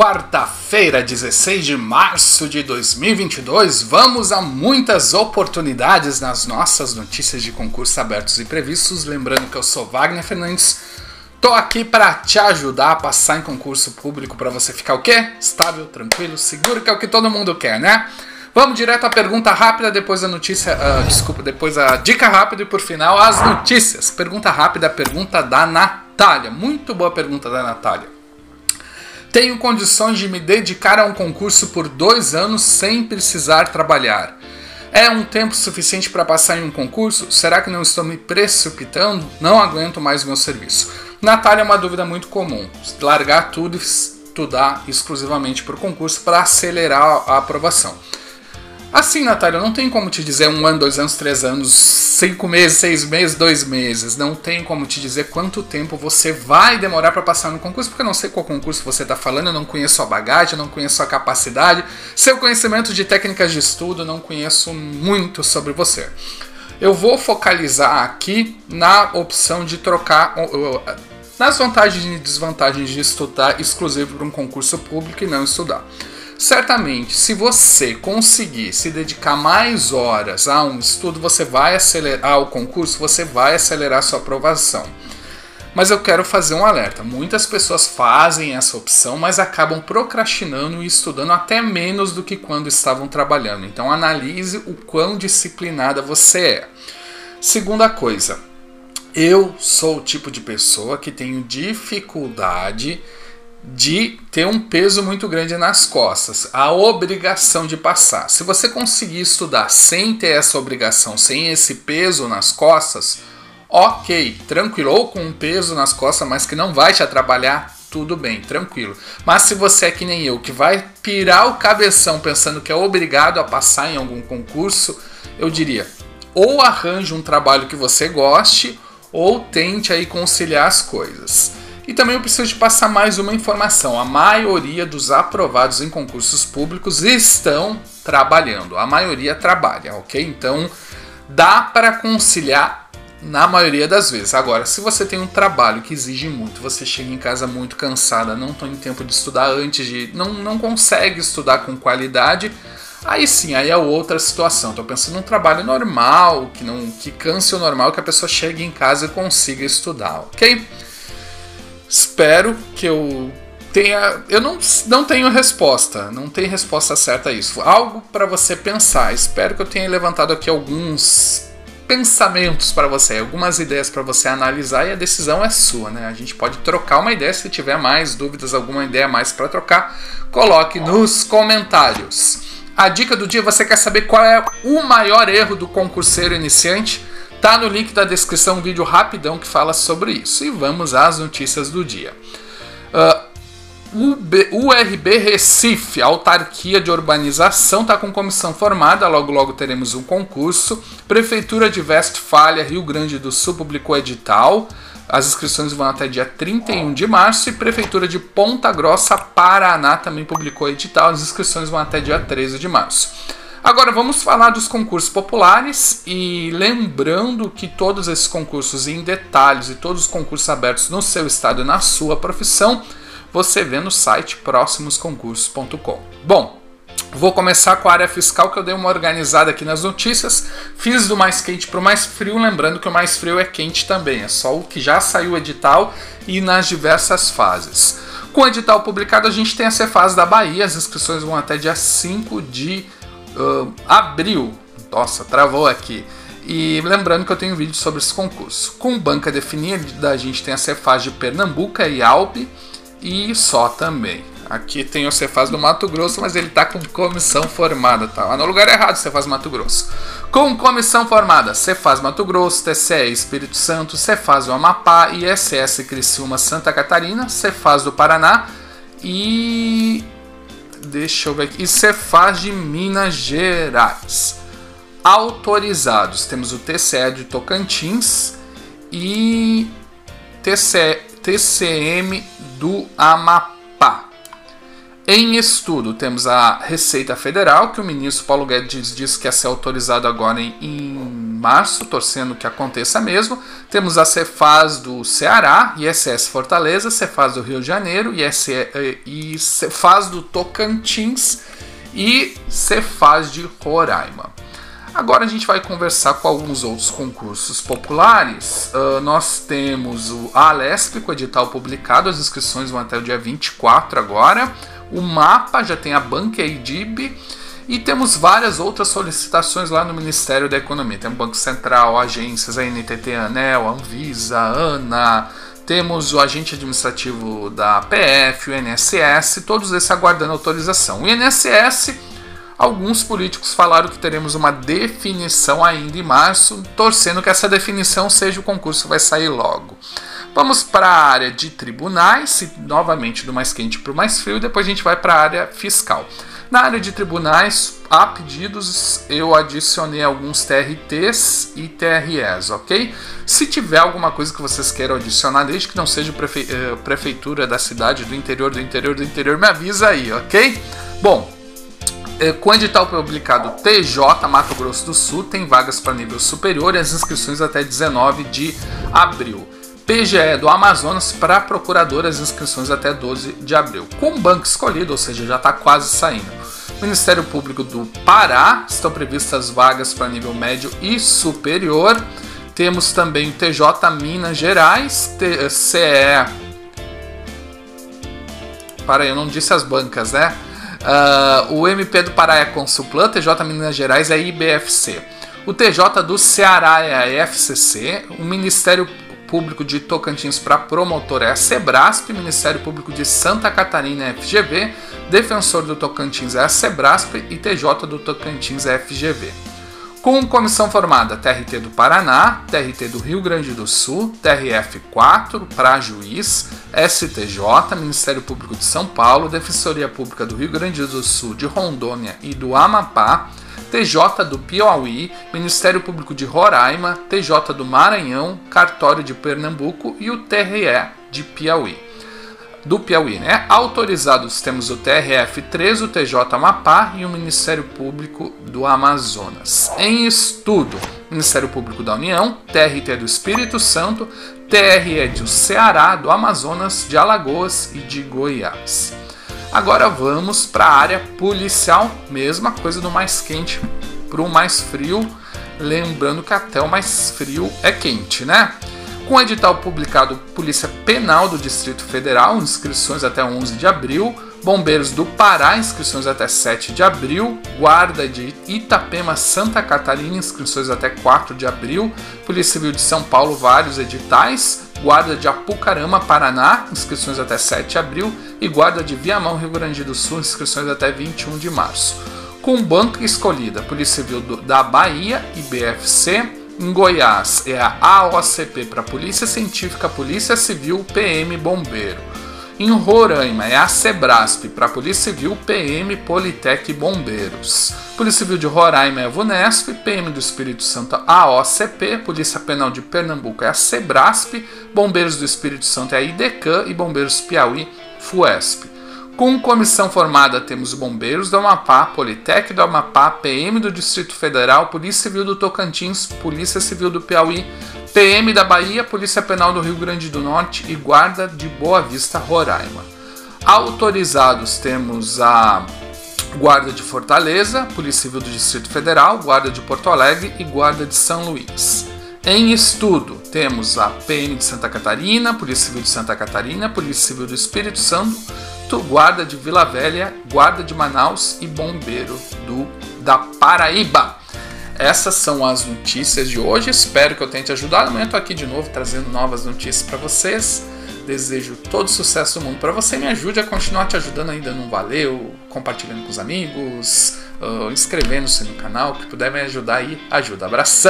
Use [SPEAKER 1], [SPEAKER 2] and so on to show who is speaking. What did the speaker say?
[SPEAKER 1] quarta-feira, 16 de março de 2022, vamos a muitas oportunidades nas nossas notícias de concurso abertos e previstos. Lembrando que eu sou Wagner Fernandes, tô aqui para te ajudar a passar em concurso público para você ficar o quê? Estável, tranquilo, seguro, que é o que todo mundo quer, né? Vamos direto à pergunta rápida, depois a notícia. Uh, desculpa, depois a dica rápida e por final as notícias. Pergunta rápida, pergunta da Natália. Muito boa pergunta da Natália. Tenho condições de me dedicar a um concurso por dois anos sem precisar trabalhar. É um tempo suficiente para passar em um concurso? Será que não estou me precipitando? Não aguento mais meu serviço. Natália, é uma dúvida muito comum. Largar tudo e estudar exclusivamente para o concurso para acelerar a aprovação. Assim, Natália, não tem como te dizer um ano, dois anos, três anos, cinco meses, seis meses, dois meses. Não tem como te dizer quanto tempo você vai demorar para passar no concurso, porque eu não sei qual concurso você está falando, eu não conheço a bagagem, eu não conheço a capacidade, seu conhecimento de técnicas de estudo, não conheço muito sobre você. Eu vou focalizar aqui na opção de trocar nas vantagens e desvantagens de estudar exclusivo para um concurso público e não estudar. Certamente, se você conseguir se dedicar mais horas a um estudo, você vai acelerar o concurso, você vai acelerar sua aprovação. Mas eu quero fazer um alerta. Muitas pessoas fazem essa opção, mas acabam procrastinando e estudando até menos do que quando estavam trabalhando. Então analise o quão disciplinada você é. Segunda coisa, eu sou o tipo de pessoa que tenho dificuldade de ter um peso muito grande nas costas, a obrigação de passar. Se você conseguir estudar sem ter essa obrigação, sem esse peso nas costas, ok, tranquilo, ou com um peso nas costas, mas que não vai te atrapalhar, tudo bem, tranquilo. Mas se você é que nem eu, que vai pirar o cabeção pensando que é obrigado a passar em algum concurso, eu diria, ou arranje um trabalho que você goste, ou tente aí conciliar as coisas. E também eu preciso de passar mais uma informação. A maioria dos aprovados em concursos públicos estão trabalhando. A maioria trabalha, ok? Então dá para conciliar na maioria das vezes. Agora, se você tem um trabalho que exige muito, você chega em casa muito cansada, não tem tempo de estudar antes de. não, não consegue estudar com qualidade. Aí sim, aí é outra situação. Estou pensando num trabalho normal, que não que canse o normal, que a pessoa chegue em casa e consiga estudar, ok? Espero que eu tenha. Eu não, não tenho resposta, não tem resposta certa a isso. Algo para você pensar. Espero que eu tenha levantado aqui alguns pensamentos para você, algumas ideias para você analisar e a decisão é sua, né? A gente pode trocar uma ideia se tiver mais dúvidas, alguma ideia mais para trocar, coloque nos comentários. A dica do dia, você quer saber qual é o maior erro do concurseiro iniciante? Tá no link da descrição um vídeo rapidão que fala sobre isso. E vamos às notícias do dia. Uh, URB Recife, autarquia de urbanização, está com comissão formada, logo logo teremos um concurso. Prefeitura de Westfália, Rio Grande do Sul, publicou edital. As inscrições vão até dia 31 de março e Prefeitura de Ponta Grossa, Paraná, também publicou edital. As inscrições vão até dia 13 de março. Agora vamos falar dos concursos populares e lembrando que todos esses concursos em detalhes e todos os concursos abertos no seu estado e na sua profissão, você vê no site próximosconcursos.com. Bom, Vou começar com a área fiscal que eu dei uma organizada aqui nas notícias. Fiz do mais quente para o mais frio, lembrando que o mais frio é quente também, é só o que já saiu edital e nas diversas fases. Com o edital publicado, a gente tem a Cefaz da Bahia, as inscrições vão até dia 5 de uh, abril. Nossa, travou aqui. E lembrando que eu tenho um vídeo sobre esse concurso. Com banca definida, a gente tem a Cefaz de Pernambuco e Alpe e só também. Aqui tem o Cefaz do Mato Grosso, mas ele está com comissão formada, tá? Lá no lugar errado, Cefaz Mato Grosso. Com comissão formada, Cefaz Mato Grosso, TCE Espírito Santo, Cefaz do Amapá, ISS Criciúma Santa Catarina, Cefaz do Paraná e Deixa eu ver aqui. E Cefaz de Minas Gerais. Autorizados. Temos o TCE de Tocantins e TCE, TCM do Amapá. Em estudo, temos a Receita Federal, que o ministro Paulo Guedes disse que ia ser autorizado agora em março, torcendo que aconteça mesmo. Temos a Cefaz do Ceará, ISS Fortaleza, Cefaz do Rio de Janeiro, IS, e Cefaz do Tocantins e Cefaz de Roraima. Agora a gente vai conversar com alguns outros concursos populares. Uh, nós temos o Alesp com o edital publicado, as inscrições vão até o dia 24 agora. O MAPA já tem a Banca EIDIB e temos várias outras solicitações lá no Ministério da Economia. Tem o Banco Central, agências, a NTT, a ANEL, a Anvisa, a ANA, temos o agente administrativo da PF, o INSS, todos esses aguardando autorização. O INSS, alguns políticos falaram que teremos uma definição ainda em março, torcendo que essa definição seja o concurso que vai sair logo. Vamos para a área de tribunais, novamente do mais quente para o mais frio, depois a gente vai para a área fiscal. Na área de tribunais, a pedidos, eu adicionei alguns TRTs e TREs, ok? Se tiver alguma coisa que vocês queiram adicionar, desde que não seja prefe uh, prefeitura da cidade, do interior, do interior, do interior, me avisa aí, ok? Bom, eh, com edital publicado TJ Mato Grosso do Sul, tem vagas para nível superior e as inscrições até 19 de abril. PGE do Amazonas para procurador as inscrições até 12 de abril. Com o banco escolhido, ou seja, já está quase saindo. Ministério Público do Pará, estão previstas vagas para nível médio e superior. Temos também o TJ Minas Gerais, CE. Para eu não disse as bancas, né? Uh, o MP do Pará é Consulplan, TJ Minas Gerais é IBFC. O TJ do Ceará é a FCC. O Ministério Público de Tocantins para promotor é a Sebrasp, Ministério Público de Santa Catarina é a FGV, Defensor do Tocantins é a Sebrasp e TJ do Tocantins é a FGV. Com comissão formada TRT do Paraná, TRT do Rio Grande do Sul, TRF4 para juiz, STJ, Ministério Público de São Paulo, Defensoria Pública do Rio Grande do Sul, de Rondônia e do Amapá, TJ do Piauí, Ministério Público de Roraima, TJ do Maranhão, Cartório de Pernambuco e o TRE de Piauí. Do Piauí, né? Autorizados temos o TRF3, o TJ Amapá e o Ministério Público do Amazonas. Em estudo, Ministério Público da União, TRT do Espírito Santo, TRE do Ceará, do Amazonas, de Alagoas e de Goiás. Agora vamos para a área policial, mesma coisa do mais quente para o mais frio, lembrando que até o mais frio é quente, né? Com o edital publicado Polícia Penal do Distrito Federal, inscrições até 11 de abril, Bombeiros do Pará, inscrições até 7 de abril, Guarda de Itapema, Santa Catarina, inscrições até 4 de abril, Polícia Civil de São Paulo, vários editais, Guarda de Apucarama, Paraná, inscrições até 7 de abril, e Guarda de Viamão, Rio Grande do Sul, inscrições até 21 de março. Com banca escolhida, Polícia Civil da Bahia e BFC, em Goiás é a AOCP para Polícia Científica, Polícia Civil, PM Bombeiro. Em Roraima é a Sebrasp para Polícia Civil, PM, Politec e Bombeiros. Polícia Civil de Roraima é a VUNESP, PM do Espírito Santo a OCP, Polícia Penal de Pernambuco é a Sebrasp, Bombeiros do Espírito Santo é a IDECAN e Bombeiros Piauí, FUESP. Com comissão formada temos Bombeiros do Amapá, Politec do Amapá, PM do Distrito Federal, Polícia Civil do Tocantins, Polícia Civil do Piauí, PM da Bahia, Polícia Penal do Rio Grande do Norte e Guarda de Boa Vista, Roraima. Autorizados temos a Guarda de Fortaleza, Polícia Civil do Distrito Federal, Guarda de Porto Alegre e Guarda de São Luís. Em estudo, temos a PM de Santa Catarina, Polícia Civil de Santa Catarina, Polícia Civil do Espírito Santo, Guarda de Vila Velha, Guarda de Manaus e Bombeiro do da Paraíba. Essas são as notícias de hoje. Espero que eu tenha te ajudado. Amanhã tô aqui de novo trazendo novas notícias para vocês. Desejo todo sucesso do mundo para você. Me ajude a continuar te ajudando ainda não valeu, compartilhando com os amigos, uh, inscrevendo-se no canal, que puder me ajudar aí, ajuda. Abração!